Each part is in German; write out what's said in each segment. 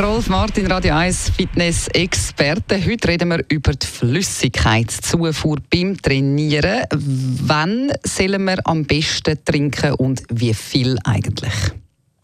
Rolf Martin, Radio 1 Fitness-Experte. Heute reden wir über die Flüssigkeitszufuhr beim Trainieren. Wann sollen wir am besten trinken und wie viel eigentlich?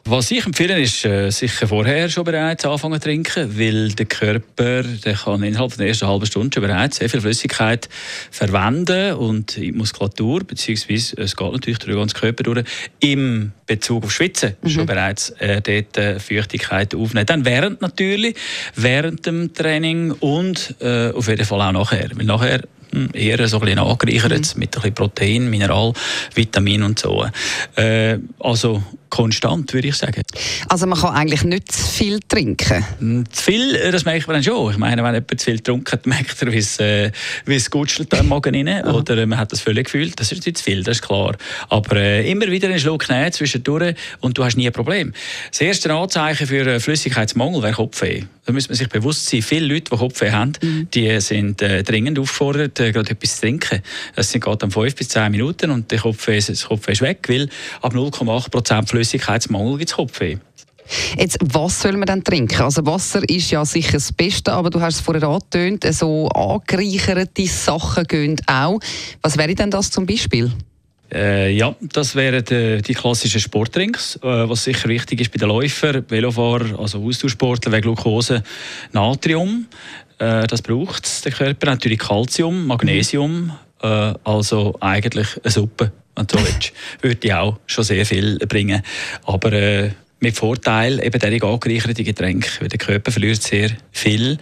Was ich empfehle, ist äh, sicher vorher schon bereits anfangen zu trinken, weil der Körper der kann innerhalb der ersten halben Stunde schon bereits sehr viel Flüssigkeit verwenden und die Muskulatur, beziehungsweise es geht natürlich durch den ganzen Körper durch, im Bezug auf Schwitzen mhm. schon bereits äh, dort äh, Feuchtigkeit aufnehmen. Dann während natürlich, während dem Training und äh, auf jeden Fall auch nachher. Weil nachher eher so ein bisschen angereichert mhm. mit ein bisschen Protein, Mineral, Vitamin und so. Äh, also konstant, würde ich sagen. Also man kann eigentlich nicht zu viel trinken? Hm, zu viel, äh, das merkt man dann schon. Ich meine, wenn jemand zu viel hat, merkt er, wie es, äh, wie es gutschelt im Magen rein. Oder äh, man hat das völlig gefühlt. Das ist nicht zu viel, das ist klar. Aber äh, immer wieder einen Schluck nehmen zwischendurch und du hast nie ein Problem. Das erste Anzeichen für Flüssigkeitsmangel wäre Kopfweh. Da muss man sich bewusst sein, viele Leute, die Kopfweh haben, mhm. die sind äh, dringend aufgefordert, äh, gerade etwas zu trinken. Das sind gerade dann fünf bis zehn Minuten und der Kopfweh, das Kopfweh ist weg, weil ab 0,8 Prozent Flüssigkeitsmangel gibt es Kopfweh. Jetzt, was soll man dann trinken? Also Wasser ist ja sicher das Beste, aber du hast es vorher angetönt, so angereicherte Sachen gehen auch. Was wäre denn das zum Beispiel? Äh, ja, das wären die, die klassischen Sportdrinks, äh, was sicher wichtig ist bei den Läufern, Velofahrern, also Ausdauersportler, wegen Glucose, Natrium. Äh, das braucht der Körper, natürlich Calcium, Magnesium, äh, also eigentlich eine Suppe, wenn du willst, würde auch schon sehr viel bringen. Aber äh, mit Vorteil eben derige angereicherte Getränke, weil der Körper verliert sehr viel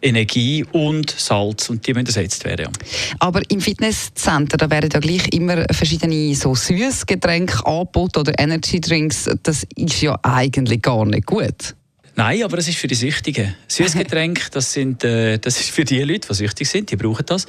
Energie und Salz und die müssen ersetzt werden. Aber im Fitnesscenter, da werden ja gleich immer verschiedene so Süßgetränke angeboten oder Energy Drinks. Das ist ja eigentlich gar nicht gut. Nein, aber das ist für die Süchtigen. Süßgetränke, das, sind, äh, das ist für die Leute, die süchtig sind, die brauchen das.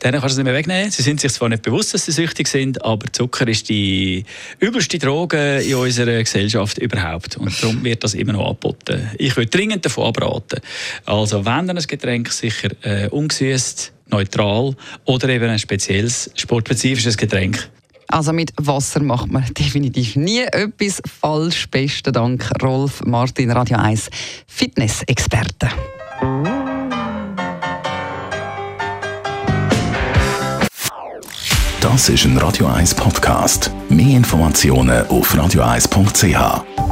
Denen kannst du es nicht mehr wegnehmen. Sie sind sich zwar nicht bewusst, dass sie süchtig sind, aber Zucker ist die übelste Droge in unserer Gesellschaft überhaupt. Und darum wird das immer noch angeboten. Ich würde dringend davon abraten. Also wenn dann ein Getränk sicher äh, ungesüßt, neutral oder eben ein spezielles sportspezifisches Getränk also mit Wasser macht man definitiv nie etwas falsch. Besten Dank, Rolf Martin, Radio 1 Fitness-Experte. Das ist ein Radio 1 Podcast. Mehr Informationen auf radio1.ch.